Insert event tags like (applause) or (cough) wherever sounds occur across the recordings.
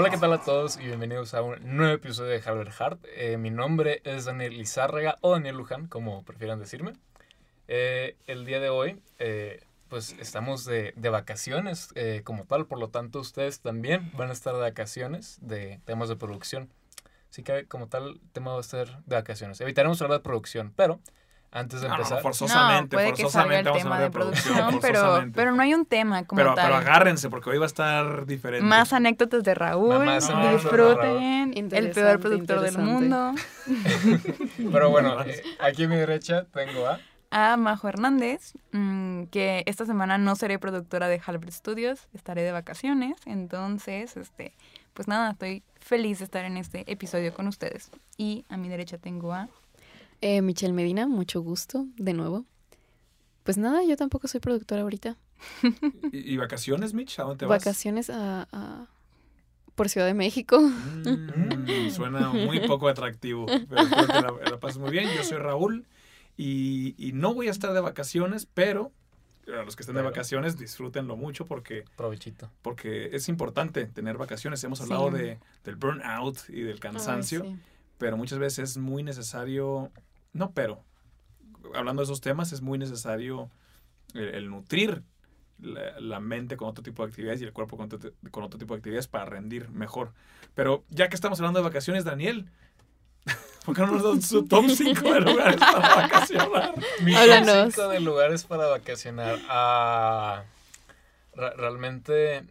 Hola, ¿qué tal a todos? Y bienvenidos a un nuevo episodio de Halbert Hart. Eh, mi nombre es Daniel Lizárraga o Daniel Luján, como prefieran decirme. Eh, el día de hoy, eh, pues estamos de, de vacaciones eh, como tal, por lo tanto ustedes también van a estar de vacaciones de temas de producción. Así que como tal, el tema va a ser de vacaciones. Evitaremos hablar de producción, pero antes de No, no, empezar... forzosamente, no, puede que salga forzosamente el tema de producción, pero, forzosamente. pero no hay un tema como pero, tal. pero agárrense, porque hoy va a estar diferente. Más anécdotas de Raúl, Más anécdotas de disfruten, el peor productor del mundo. (laughs) Pero bueno, eh, aquí a mi derecha tengo a... A Majo Hernández, mm, que esta semana no seré productora de Halbert Studios, estaré de vacaciones, entonces, este, pues nada, estoy feliz de estar en este episodio con ustedes. Y a mi derecha tengo a... Eh, Michelle Medina, mucho gusto, de nuevo. Pues nada, yo tampoco soy productora ahorita. (laughs) ¿Y, y vacaciones, Mitch? ¿A dónde te vas? Vacaciones a, a- por Ciudad de México. Mm, (laughs) suena muy poco atractivo, pero espero que la, la pases muy bien. Yo soy Raúl y, y no voy a estar de vacaciones, pero a los que estén de vacaciones disfrútenlo mucho porque, Provechito. porque es importante tener vacaciones. Hemos hablado Sí. de, del burnout y del cansancio, Ay, sí. pero muchas veces es muy necesario, no pero, hablando de esos temas, es muy necesario el, el nutrir la, la mente con otro tipo de actividades y el cuerpo con otro, con otro tipo de actividades para rendir mejor. Pero ya que estamos hablando de vacaciones, Daniel, (laughs) ¿por qué no nos das su top 5 de lugares para vacacionar? Mi top Háblanos. cinco de lugares para vacacionar. Ah, realmente,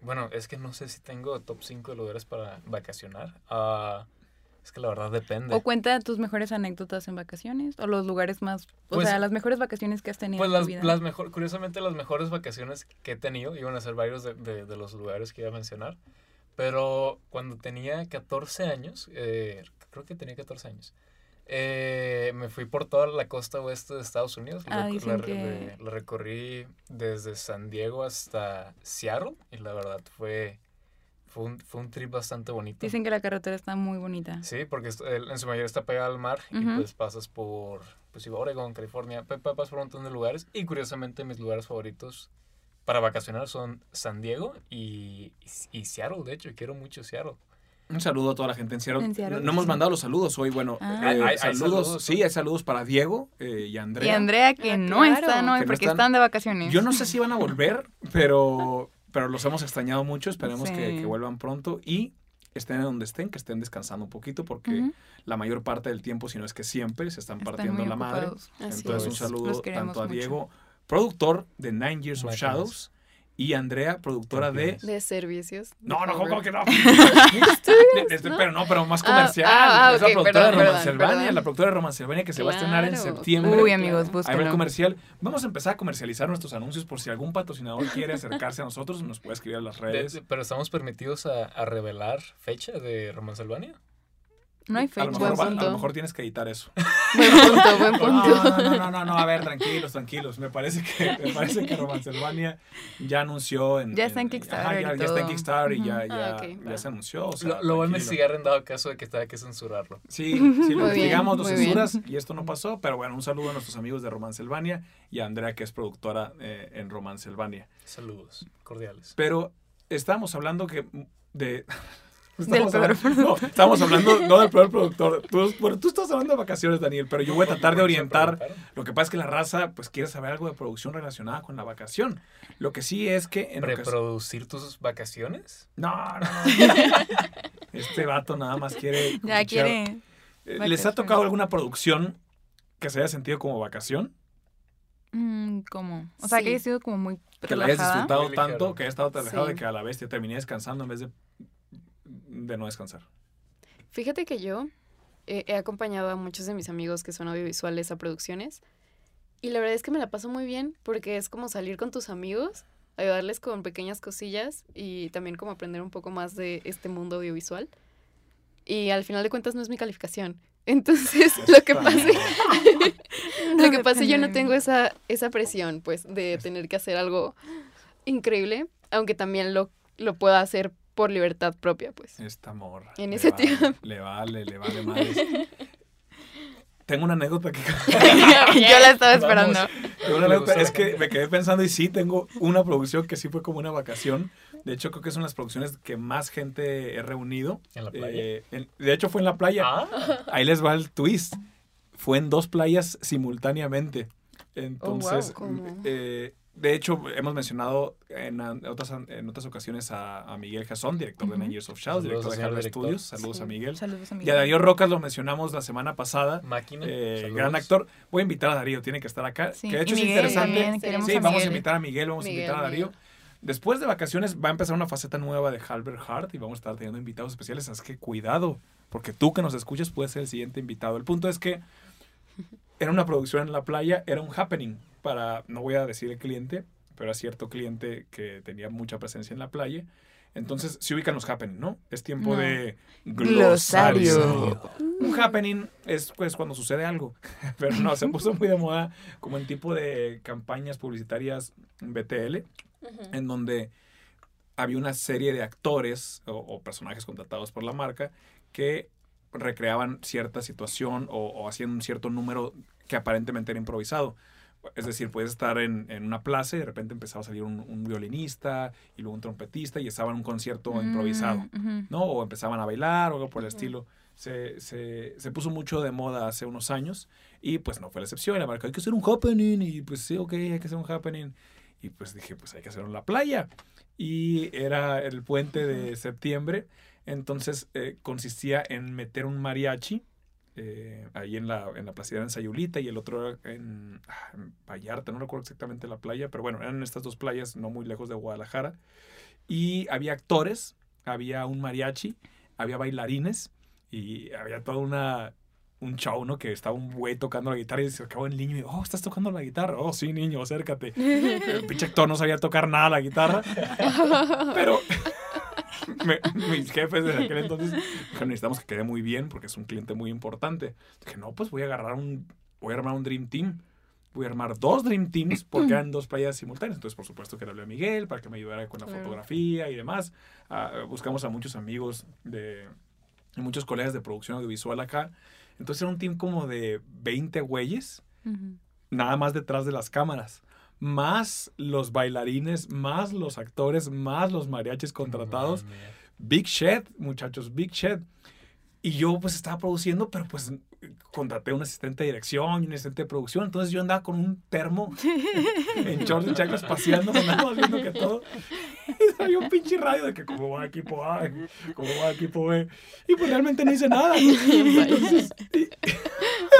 bueno, es que no sé si tengo top 5 de lugares para vacacionar. Ah, es que la verdad depende. O cuenta tus mejores anécdotas en vacaciones, o los lugares más, o Pues- sea, las mejores vacaciones que has tenido Pues en las, tu vida. las mejor, curiosamente las mejores vacaciones que he tenido, iban a ser varios de, de- de los lugares que iba a mencionar, pero cuando tenía 14 años, eh, creo que tenía 14 años, eh, me fui por toda la costa oeste de Estados Unidos, Ah, la, que- la recorrí desde San Diego hasta Seattle y la verdad fue, fue, un, fue un trip bastante bonito. Dicen que la carretera está muy bonita. Sí, porque en su mayoría está pegada al mar y pues pasas por, pues iba a Oregon, California, pa- pa- pasas por un montón de lugares y curiosamente mis lugares favoritos para vacacionar son San Diego y, y, y Seattle, de hecho, quiero mucho Seattle. Un saludo a toda la gente en Seattle. En Seattle, no, no hemos mandado los saludos hoy. Bueno, Ah. eh, Hay- hay saludos. sí, hay saludos para Diego eh, y Andrea. Y Andrea, que Ah, no claro. están hoy no porque están. están de vacaciones. Yo no sé si van a volver, (laughs) pero, pero los hemos extrañado mucho. Esperemos que, Sí. que vuelvan pronto y estén donde estén, que estén descansando un poquito, porque la mayor parte del tiempo, si no es que siempre, se están Están partiendo la madre. Así Entonces, un saludo tanto a mucho. Diego, productor de Nine Years of. Shadows, y Andrea, productora de. De servicios. No, no, ¿cómo, que (laughs) no? Pero no, pero más comercial. ah, ah, es la productora perdón, de Romancelvania, la productora de Romancelvania que se va a estrenar en septiembre. Uy, amigos, Claro. Ahí va el búsquenlo. comercial. Vamos a empezar a comercializar nuestros anuncios por si algún patrocinador quiere acercarse a nosotros, nos puede escribir a las De- redes. de- pero estamos permitidos a, a revelar fecha de Romancelvania. No hay A lo, fecha. mejor, Buen va- a punto. lo mejor tienes que editar eso. (laughs) Buen punto, buen No, punto. no, no, no, no, no, a ver, tranquilos, tranquilos. Me parece que, me parece que Romancelvania ya anunció en... Ya está en Kickstarter Ajá, ya, está en. Kickstarter y ya, ya, Ah, se anunció. o sea, Lo, lo voy a investigar en dado caso de que tenga que censurarlo. Sí, (laughs) sí, lo investigamos, lo censuras y esto no pasó, pero bueno, un saludo a nuestros amigos de Romancelvania y a Andrea, que es productora eh, en Romancelvania. Saludos cordiales. Pero estábamos hablando que de... (laughs) Del Estamos peor hablando, (laughs) no, estamos hablando no del peor productor. Tú, bueno, tú estás hablando de vacaciones, Daniel, pero yo voy a tratar de ¿Por qué se orientar. Lo que pasa es que la raza pues quiere saber algo de producción relacionada con la vacación. Lo que sí es que en ¿Preproducir tus vacaciones? No, no, no. (laughs) Este vato nada más quiere Ya quiere. Eh, ¿Les ha tocado alguna producción que se haya sentido como vacación? Mm, ¿Cómo? O sea, que haya sido como muy Que la hayas relajada. disfrutado tanto que hayas estado tan relajado Sí. de que a la vez te terminé descansando en vez de, de no descansar. Fíjate que yo eh, he acompañado a muchos de mis amigos que son audiovisuales a producciones y la verdad es que me la paso muy bien porque es como salir con tus amigos, ayudarles con pequeñas cosillas y también como aprender un poco más de este mundo audiovisual. Y al final de cuentas no es mi calificación. (laughs) Entonces, lo que pase, (laughs) lo que pase yo no tengo esa, esa presión, pues, de tener que hacer algo increíble, aunque también lo, lo pueda hacer por libertad propia, pues. Esta morra. En le ese vale, tiempo. Le vale, le vale madres. (laughs) Tengo una anécdota que... (laughs) Yo la estaba Vamos. esperando. Una anécdota es que me quedé pensando y sí, tengo una producción que sí fue como una vacación. De hecho, creo que son las producciones que más gente he reunido. ¿En la playa? Eh, en- de hecho, fue en la playa. Ah, Ahí les va el twist. Fue en dos playas simultáneamente. Entonces, Oh, wow. ¿Cómo? eh, de hecho, hemos mencionado en, a- otras, en otras ocasiones a, a Miguel Jasón, director de. Nine Years of Shadows, director de Harvard. Studios. Saludos Sí. a Miguel. Saludos, Y a. Darío Rocas lo mencionamos la semana pasada. máquina. Eh, gran actor. Voy a invitar a Darío, tiene que estar acá. Sí, Que de hecho y es Miguel interesante. Sí, a vamos a Miguel. invitar a Miguel, vamos Miguel, a invitar a Darío. Miguel. Después de vacaciones va a empezar una faceta nueva de Halbert Hart y vamos a estar teniendo invitados especiales. Así que cuidado, porque tú que nos escuchas puedes ser el siguiente invitado. El punto es que era una producción en la playa, era un happening para, no voy a decir el cliente, pero era cierto cliente que tenía mucha presencia en la playa. Entonces, se ubican los happening, ¿no? Es tiempo No. de Glosario. Un happening es pues cuando sucede algo, (laughs) pero no, se puso muy de moda como en tipo de campañas publicitarias BTL, en donde había una serie de actores o, o personajes contratados por la marca que recreaban cierta situación o, o hacían un cierto número que aparentemente era improvisado. Es decir, puedes estar en, en una plaza y de repente empezaba a salir un, un violinista y luego un trompetista y estaba en un concierto improvisado. Mm, ujú. ¿no? O empezaban a bailar o algo por el estilo. Se, se, se puso mucho de moda hace unos años y pues no fue la excepción. La marca, hay que hacer un happening y pues sí, ok, hay que hacer un happening. Y pues dije, pues hay que hacerlo en la playa. Y era el puente de septiembre, entonces eh, consistía en meter un mariachi eh, ahí en la, en la placera en Sayulita y el otro era en, ah, en Vallarta, no recuerdo exactamente la playa, pero bueno, eran estas dos playas no muy lejos de Guadalajara. Y había actores, había un mariachi, había bailarines y había toda una un show, ¿no? Que estaba un güey tocando la guitarra y se acabó el niño y, oh, ¿estás tocando la guitarra? Oh, sí, niño, acércate. (laughs) El pinche actor no sabía tocar nada la guitarra, (laughs) pero (laughs) (laughs) me- mis jefes de aquel entonces dijeron, necesitamos que quede muy bien porque es un cliente muy importante. Dije, no, pues voy a agarrar un, voy a armar un Dream Team. Voy a armar dos Dream Teams porque eran dos playas simultáneas. Entonces, por supuesto, que le hablé a Miguel para que me ayudara con la Claro. fotografía y demás. Ah, buscamos a muchos amigos de, y muchos colegas de producción audiovisual acá. Entonces era un team como de 20 güeyes, nada más detrás de las cámaras. Más los bailarines, más los actores, más los mariachis contratados. Mía. Big Shed, muchachos, Big Shed. Y yo pues estaba produciendo, pero pues contraté un asistente de dirección y un asistente de producción. Entonces yo andaba con un termo en shorts y chacos paseando, andaba viendo que todo. Y había un pinche radio de que como va equipo A, como va equipo B. Y pues realmente no hice nada. (laughs) Entonces, y-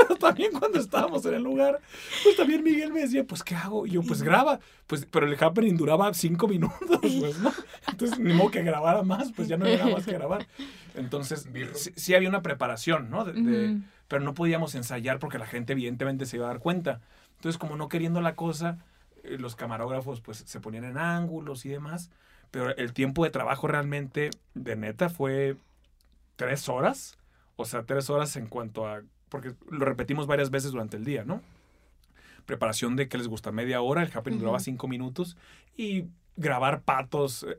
pero (laughs) también cuando estábamos en el lugar, pues también Miguel me decía, pues ¿qué hago? Y yo, pues graba. Pues, pero el happening duraba cinco minutos, pues, ¿no? Entonces, ni modo que grabara más, pues ya no había nada más que grabar. Entonces, sí, sí había una preparación, ¿no? De- de- Ujú. pero no podíamos ensayar porque la gente evidentemente se iba a dar cuenta. Entonces, como no queriendo la cosa, eh, los camarógrafos pues se ponían en ángulos y demás, pero el tiempo de trabajo realmente, de neta, fue tres horas. O sea, tres horas en cuanto a... Porque lo repetimos varias veces durante el día, ¿no? Preparación de que les gusta media hora, el happening duraba Ujú. cinco minutos y grabar patos. eh,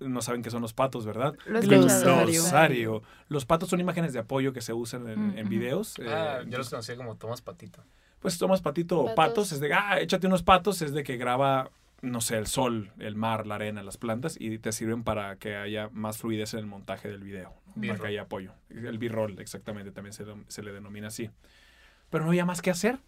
No saben qué son los patos, ¿verdad? Lo he escuchado. Glosario. Los patos son imágenes de apoyo que se usan en, en videos. Ah, eh, yo los conocía como Tomás Patito. pues tomas patito o Patos. patos, es de, ah, échate unos patos, es de que graba, no sé, el sol, el mar, la arena, las plantas, y te sirven para que haya más fluidez en el montaje del video, ¿no? para que haya apoyo. El B-roll, exactamente, también se, se le denomina así. Pero no había más que hacer.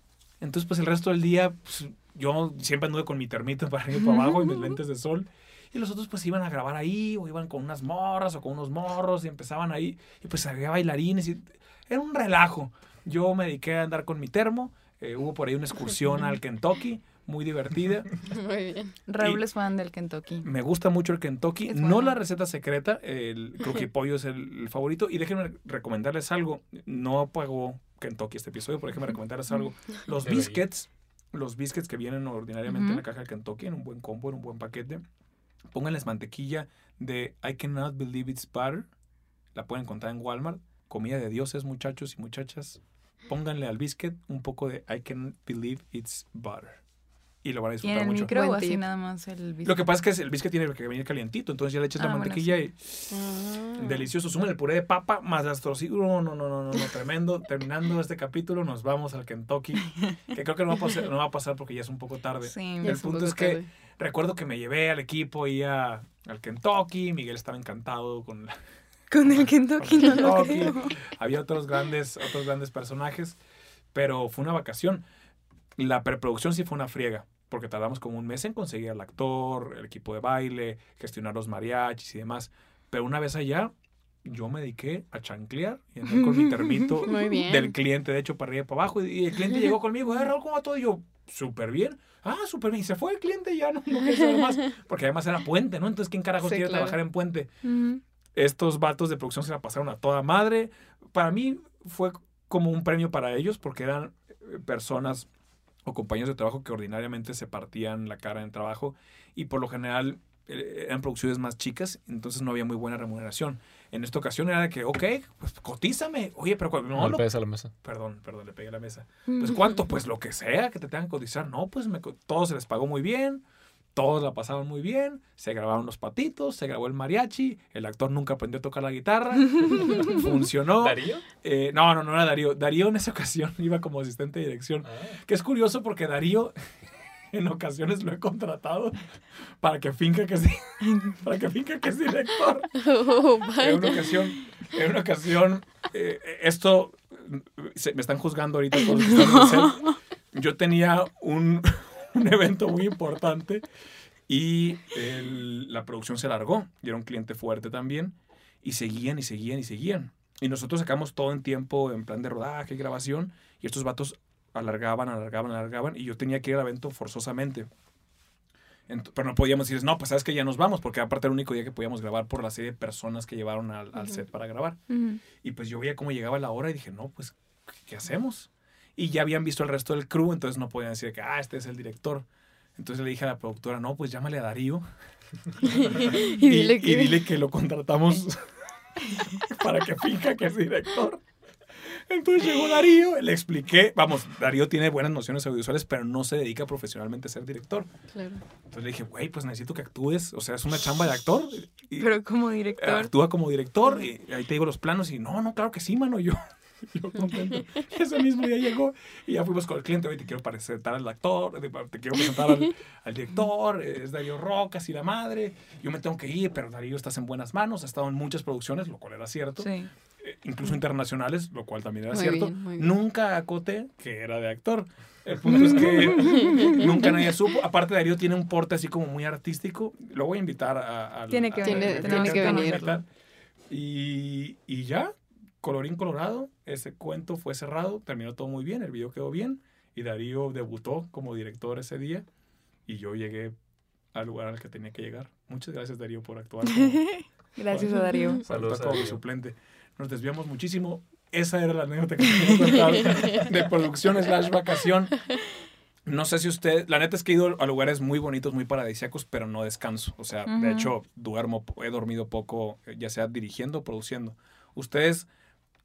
Entonces, pues el resto del día, pues, yo siempre anduve con mi termito para arriba y para abajo y mis lentes de sol. Y los otros pues iban a grabar ahí, o iban con unas morras o con unos morros y empezaban ahí. Y pues había bailarines y era un relajo. Yo me dediqué a andar con mi termo. Eh, hubo por ahí una excursión (laughs) al Kentucky, muy divertida. (laughs) Muy bien. Raúl Y- es fan del Kentucky. Me gusta mucho el Kentucky. Es no bueno. la receta secreta. El (laughs) croquis pollo es el, el favorito. Y déjenme recomendarles algo. No pagó Kentucky este episodio, pero déjenme recomendarles algo. Los biscuits, los biscuits que vienen ordinariamente en la caja del Kentucky, en un buen combo, en un buen paquete, pónganles mantequilla de I cannot believe it's butter. La pueden encontrar en Walmart. Comida de dioses, muchachos y muchachas. Pónganle al biscuit un poco de I cannot believe it's butter. y lo van a ¿Y en disfrutar el mucho. micro o así nada más el biscuit? Lo que pasa es que el biscuit tiene que venir calientito, entonces ya le echas Ah, la bueno, mantequilla y Ah. delicioso. Sumen el puré de papa más las torcidas. No, no, no, no, no, no, tremendo. (laughs) Terminando este capítulo, nos vamos al Kentucky, que creo que no va a pasar, no va a pasar porque ya es un poco tarde. Sí. El es un punto poco es que- tarde. Recuerdo que me llevé al equipo, iba al Kentucky, Miguel estaba encantado con la, Con el Kentucky no lo Kentucky. creo. había otros grandes, otros grandes personajes, pero fue una vacación. La preproducción sí fue una friega, porque tardamos como un mes en conseguir al actor, el equipo de baile, gestionar los mariachis y demás. Pero una vez allá, yo me dediqué a chanclear y andé con mi termito (laughs) del cliente, de hecho, para arriba y para abajo. Y el cliente llegó conmigo, eh, Raúl, ¿cómo va todo? Y yo, súper bien. Ah, súper bien. Y se fue el cliente ya no, no quise saber más. Porque además era puente, ¿no? Entonces, ¿quién carajos Sí, quiere claro. trabajar en puente? Ujú. Estos vatos de producción se la pasaron a toda madre. Para mí fue como un premio para ellos porque eran eh, personas o compañeros de trabajo que ordinariamente se partían la cara en trabajo y por lo general eh, eran producciones más chicas, entonces no había muy buena remuneración. En esta ocasión era de que, ok, pues cotízame. Oye, pero cu- no, No, lo- a la mesa. Perdón, perdón, le pegué a la mesa. Pues cuánto, pues lo que sea que te tengan que cotizar. No, pues me, co- todo se les pagó muy bien, todos la pasaron muy bien, se grabaron los patitos, se grabó el mariachi, el actor nunca aprendió a tocar la guitarra, (laughs) funcionó. ¿Darío? Eh, no, no, no era Darío. Darío en esa (laughs) ocasión iba como asistente de dirección. Ah. Que es curioso porque Darío (laughs) en ocasiones lo he contratado para que finca que es, para que finca que es director. Oh, En una ocasión, en una ocasión, eh, esto se- me están juzgando ahorita set. Yo tenía un, (laughs) un evento muy importante y el- la producción se alargó y era un cliente fuerte también y seguían y seguían y seguían. Y nosotros sacamos todo en tiempo, en plan de rodaje y grabación y estos vatos alargaban, alargaban, alargaban y yo tenía que ir al evento forzosamente. Ent- pero no podíamos decir, no, pues sabes que ya nos vamos, porque aparte era el único día que podíamos grabar por la serie de personas que llevaron al, set para grabar. Y pues yo veía cómo llegaba la hora y dije, no, pues, ¿qué hacemos? Y ya habían visto el resto del crew, entonces no podían decir que, ah, este es el director. Entonces le dije a la productora, no, pues llámale a Darío (laughs) Y dile que. y dile que lo contratamos (laughs) (laughs) para que finca que es director. Entonces llegó Darío, le expliqué, vamos, Darío tiene buenas nociones audiovisuales, pero no se dedica profesionalmente a ser director. Claro. Entonces le dije, güey, pues necesito que actúes, o sea, es una chamba de actor. Y, Pero como director. actúa como director y ahí te digo los planos y no, no, claro que sí, mano, yo, (laughs) yo contento. Ese mismo día llegó y ya fuimos con el cliente, oye, te quiero presentar al actor, te, quiero presentar al, al director, es Darío Rocas y la madre, yo me tengo que ir, pero Darío estás en buenas manos, ha estado en muchas producciones, lo cual era cierto, Sí. eh, incluso internacionales, lo cual también era Muy cierto. bien. Nunca acoté que era de actor. El punto (laughs) es que nunca nadie supo. Aparte, Darío tiene un porte así como muy artístico. Lo voy a invitar a. a- Tiene que a- tiene a- que venir. Y, y ya, colorín colorado, ese cuento fue cerrado, terminó todo muy bien, el video quedó bien. Y Darío debutó como director ese día. Y yo llegué al lugar al que tenía que llegar. Muchas gracias, Darío, por actuar como, (laughs) Gracias a Darío. Saludos como mi Darío. suplente. Nos desviamos muchísimo. Esa era la anécdota que contar (laughs) de producción slash vacación. No sé si usted, la neta es que he ido a lugares muy bonitos, muy paradisíacos, pero no descanso. O sea, de Ujú. hecho, duermo, he dormido poco, eh, ya sea dirigiendo o produciendo. Ustedes,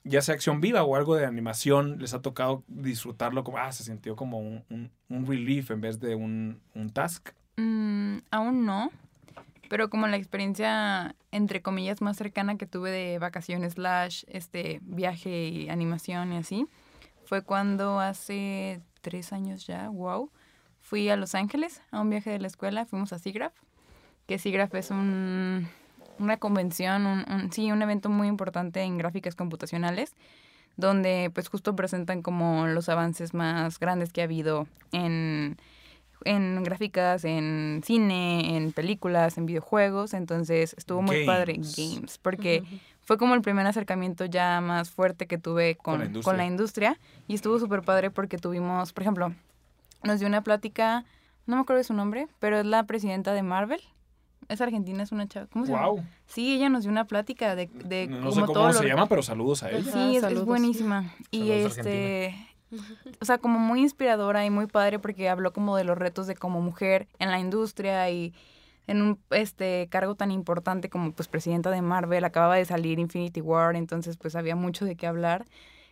ya sea acción viva o algo de animación, les ha tocado disfrutarlo como, ah, se sintió como un, un- un relief en vez de un, un task. Mm, aún no. Pero como la experiencia, entre comillas, más cercana que tuve de vacaciones, slash, este, viaje y animación y así, fue cuando hace tres años ya, wow, fui a Los Ángeles a un viaje de la escuela, fuimos a SIGGRAPH, que SIGGRAPH es un, una convención, un, un- sí, un evento muy importante en gráficas computacionales, donde pues justo presentan como los avances más grandes que ha habido en en gráficas, en cine, en películas, en videojuegos, entonces estuvo muy padre Games. porque fue como el primer acercamiento ya más fuerte que tuve Con con, la con industria. la industria y estuvo súper padre porque tuvimos, por ejemplo, nos dio una plática, no me acuerdo de su nombre, pero es la presidenta de Marvel. Es argentina, es una chava. ¿Cómo se llama? ¡Wow! Sí, ella nos dio una plática de, de No como sé todo cómo lo- se llama, pero saludos a él. Ajá. Sí, es- es, buenísima. Y Saludos, este, o sea, como muy inspiradora y muy padre porque habló como de los retos de como mujer en la industria y en un este cargo tan importante como pues presidenta de Marvel, acababa de salir Infinity War, entonces pues había mucho de qué hablar.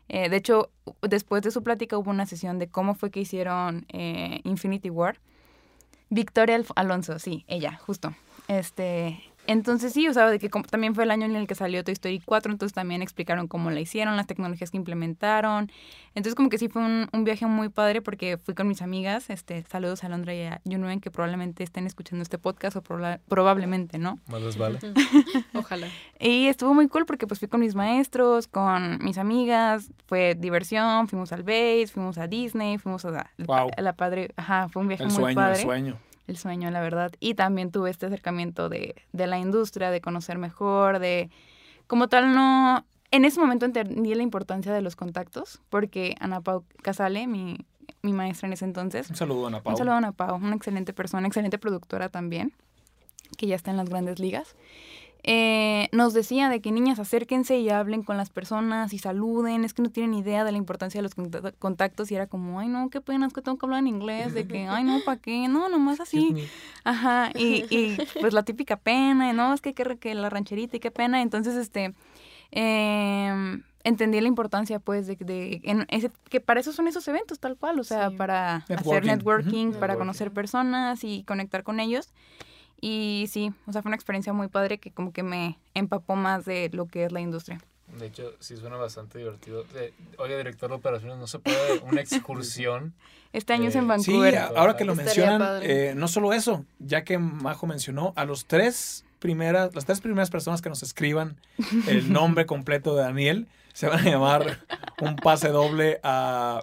Eh, de hecho, después de su plática hubo una sesión de cómo fue que hicieron eh, Infinity War Victoria Alf- Alonso, sí, ella, justo. Este, entonces sí, o sea, de que como- también fue el año en el que salió Toy Story 4, entonces también explicaron cómo la hicieron, las tecnologías que implementaron. Entonces como que sí fue un, un viaje muy padre porque fui con mis amigas, este, saludos a Londra y a Junuen que probablemente estén escuchando este podcast o proba- probablemente, ¿no? Más les vale. (laughs) Ojalá. Y estuvo muy cool porque pues fui con mis maestros, con mis amigas, fue diversión, fuimos al base, fuimos a Disney, fuimos a la, Wow. a la padre, ajá, fue un viaje El muy sueño, padre el sueño. El sueño, la verdad. Y también tuve este acercamiento de, de la industria, de conocer mejor, de como tal no... En ese momento entendí la importancia de los contactos, porque Ana Pau Casale, mi, mi maestra en ese entonces, Un saludo, Ana Pau. un saludo a Ana Pau, una excelente persona, excelente productora también, que ya está en las grandes ligas. Eh, nos decía de que niñas acérquense y hablen con las personas y saluden, es que no tienen idea de la importancia de los conta- contactos y era como, ay no, qué pena, es que tengo que hablar en inglés, de que, ay no, ¿para qué? No, nomás así. Ajá, y, y (laughs) pues la típica pena, y no, es que, que, que la rancherita y qué pena. Entonces, este, em, entendí la importancia, pues, de, de en ese, que para eso son esos eventos, tal cual, o sea, Sí. para hacer Networking. para Networking. conocer personas y conectar con ellos. Y sí, o sea, fue una experiencia muy padre que como que me empapó más de lo que es la industria. De hecho, sí suena bastante divertido. Eh, Oye, director de operaciones, ¿no se puede una (laughs) excursión? Este año es en Sí, Vancouver. a- ahora que lo Estaría mencionan, eh, no solo eso, ya que Majo mencionó a los tres primeras, las tres primeras personas que nos escriban el (laughs) nombre completo de Daniel, se van a llamar un pase doble a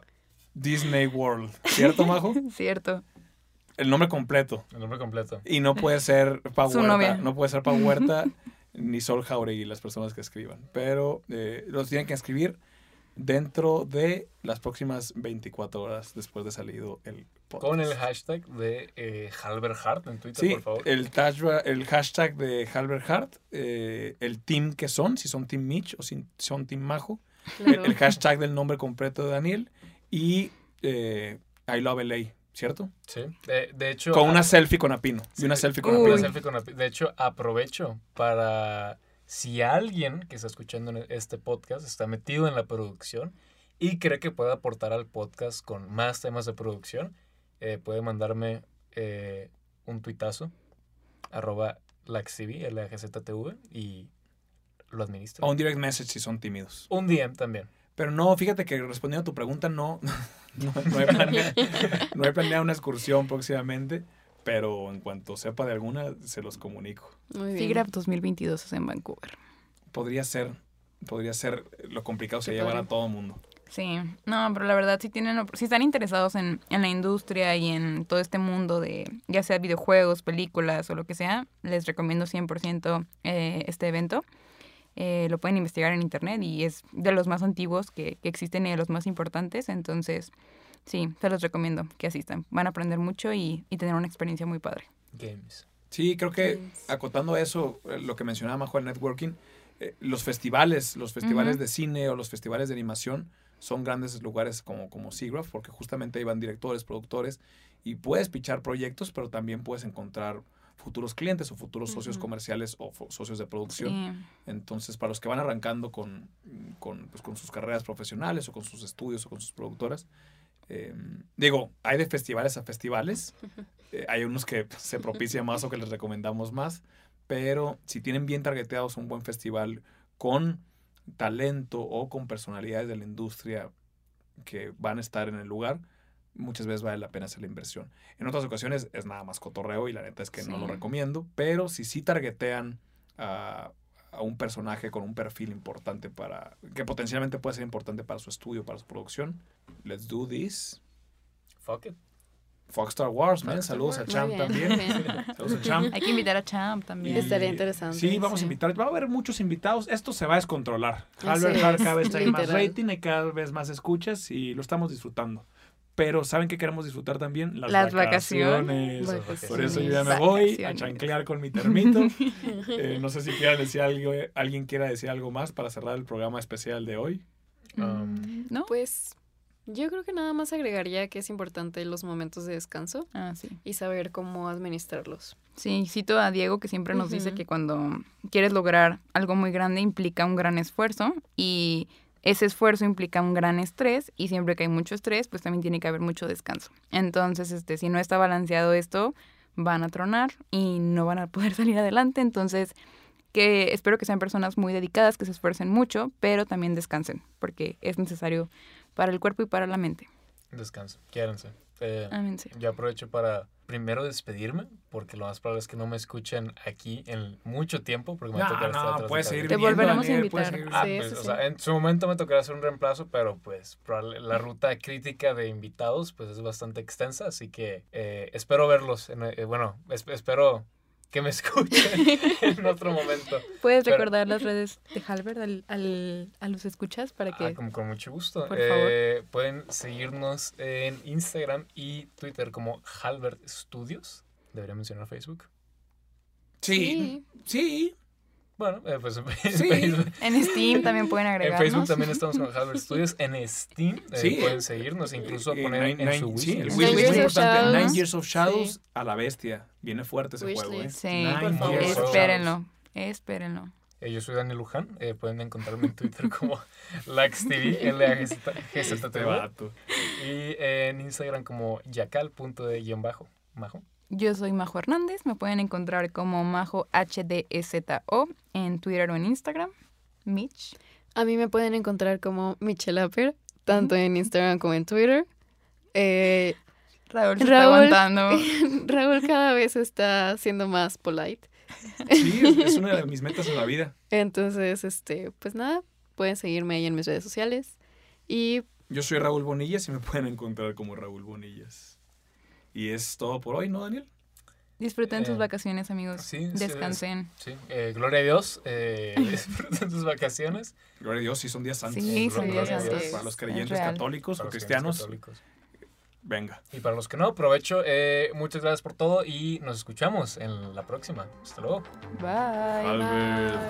Disney World. ¿Cierto, Majo? (laughs) Cierto. El nombre completo. El nombre completo. Y no puede ser (laughs) Pau Su Huerta. novia. No puede ser Pau Huerta (laughs) ni Sol Jauregui, las personas que escriban. Pero eh, los tienen que escribir dentro de las próximas 24 horas después de salido el podcast. Con el hashtag de eh, Halberhart en Twitter, Sí, por favor. el, tag- el hashtag de Halbert Hart, eh, el team que son, si son Team Mitch o si son Team Majo, Claro. el hashtag del nombre completo de Daniel y eh, I love LA, ¿cierto? Sí. De, de hecho, Con una a- selfie con Apino. Y una selfie con Uy. una Apino. selfie con api- De hecho, aprovecho para si alguien que está escuchando en este podcast está metido en la producción y cree que puede aportar al podcast con más temas de producción, eh, puede mandarme eh, un tuitazo, arroba laxtv, L-A-G-Z-T-V, y lo administro. O un direct message si son tímidos. Un DM también. Pero no, fíjate que respondiendo a tu pregunta, no, (laughs) no, no he planeado, no he planeado una excursión próximamente, pero en cuanto sepa de alguna, se los comunico. FIGRAP 2022 es en Vancouver. Podría ser, podría ser lo complicado sería llevar a todo el mundo. Sí, no, pero la verdad si tienen, si están interesados en, en la industria y en todo este mundo de ya sea videojuegos, películas o lo que sea, les recomiendo 100% eh, este evento. Eh, lo pueden investigar en internet y es de los más antiguos que, que existen y de los más importantes, entonces sí, se los recomiendo que asistan. Van a aprender mucho y, y tener una experiencia muy padre. Games. Sí, creo que Pues, acotando eso, eh, lo que mencionaba Majo el networking, eh, los festivales, los festivales de cine o los festivales de animación son grandes lugares como, como SIGGRAPH, porque justamente ahí van directores, productores, y puedes pichar proyectos, pero también puedes encontrar futuros clientes o futuros socios comerciales o socios de producción. Sí. Entonces, para los que van arrancando con, con, pues, con sus carreras profesionales o con sus estudios o con sus productoras, eh, digo, hay de festivales a festivales. (laughs) Eh, hay unos que se propicia más o que les recomendamos más. Pero si tienen bien targeteados un buen festival con talento o con personalidades de la industria que van a estar en el lugar, muchas veces vale la pena hacer la inversión. En otras ocasiones es nada más cotorreo y la neta es que no lo recomiendo, pero si sí targetean a, a un personaje con un perfil importante para, que potencialmente puede ser importante para su estudio, para su producción, let's do this. Fuck it. Fox Star Wars, man. Fox Star Saludos a. Champ también. (laughs) Saludos a Champ. Hay que invitar a Champ también. Y- Estaría interesante, Sí, vamos sí. a invitar. Va a haber muchos invitados. Esto se va a descontrolar. Albert Hart cada vez trae más rating, hay cada vez más escuchas y lo estamos disfrutando. Pero ¿saben qué queremos disfrutar también? Las, Las vacaciones. vacaciones. Por eso yo ya me Vacaciones. voy a chanclear con mi termito. (laughs) Eh, no sé si quiera decir algo, alguien quiera decir algo más para cerrar el programa especial de hoy. Um, Mm, ¿No? Pues yo creo que nada más agregaría que es importante los momentos de descanso Ah, sí. y saber cómo administrarlos. Sí, cito a Diego que siempre nos dice que cuando quieres lograr algo muy grande implica un gran esfuerzo y ese esfuerzo implica un gran estrés y siempre que hay mucho estrés, pues también tiene que haber mucho descanso. Entonces, este, si no está balanceado esto, van a tronar y no van a poder (laughs) salir adelante. Entonces, que espero que sean personas muy dedicadas, que se esfuercen mucho, pero también descansen, porque es necesario para el cuerpo y para la mente. Descansen, quiéranse. Eh, Ámense. yo aprovecho para primero despedirme, porque lo más probable es que no me escuchen aquí en mucho tiempo, porque me No, tocar estar no, atrás puedes de seguir Te volveremos a invitar. seguir Ah, Sí, pues, sí, o sí. sea, en su momento me tocará hacer un reemplazo, pero pues la ruta crítica de invitados pues es bastante extensa, así que eh, espero verlos, en, eh, bueno, es- espero que me escuchen (laughs) en otro momento. ¿Puedes Pero- recordar las redes de Halbert al, al- a los escuchas para que... Ah, con, con mucho gusto. Por favor. Eh, pueden seguirnos en Instagram y Twitter como Halbert Studios. Debería mencionar Facebook. Sí, sí. Bueno, eh, pues (laughs) en Sí. Facebook, En Steam también pueden en agregarnos. Facebook también estamos con Halbert Studios. En Steam eh, Sí. pueden seguirnos, incluso Eh, poner Nine- en Nine- su sí, el wishlist. wishlist es Nine muy Years of importante. Shadows. Nine Years of Shadows Sí. a la bestia. Viene fuerte ese juego, ¿eh? Wishlist. Sí, Nine por. Years espérenlo, espérenlo. Eh, yo soy Daniel Luján. eh, pueden encontrarme en Twitter como (laughs) LaxTV, L-A-G-Z-T-V. Este vato. Y en Instagram como yacal.de-bajo. Majo. Yo soy Majo Hernández, me pueden encontrar como Majo HDEZO en Twitter o en Instagram. Mitch. A mí me pueden encontrar como Michelle Apper, tanto en Instagram como en Twitter. Eh, Raúl se Raúl. está aguantando. (laughs) Raúl cada vez está siendo más polite. Sí, es, es una de (laughs) mis metas en la vida. Entonces, este, pues nada, pueden seguirme ahí en mis redes sociales. Y Yo soy Raúl Bonillas y me pueden encontrar como Raúl Bonillas. Y es todo por hoy, ¿no, Daniel? Disfruten Eh, sus vacaciones, amigos. sí, sí, Descansen. Sí, eh, gloria a Dios. Eh, (laughs) disfruten sus vacaciones. Gloria a Dios, si son días santos. Sí, son días santos. Para los Es creyentes católicos para o cristianos, católicos. venga. Y para los que no, aprovecho. eh, muchas gracias por todo y nos escuchamos en la próxima. Hasta luego. Bye. Albert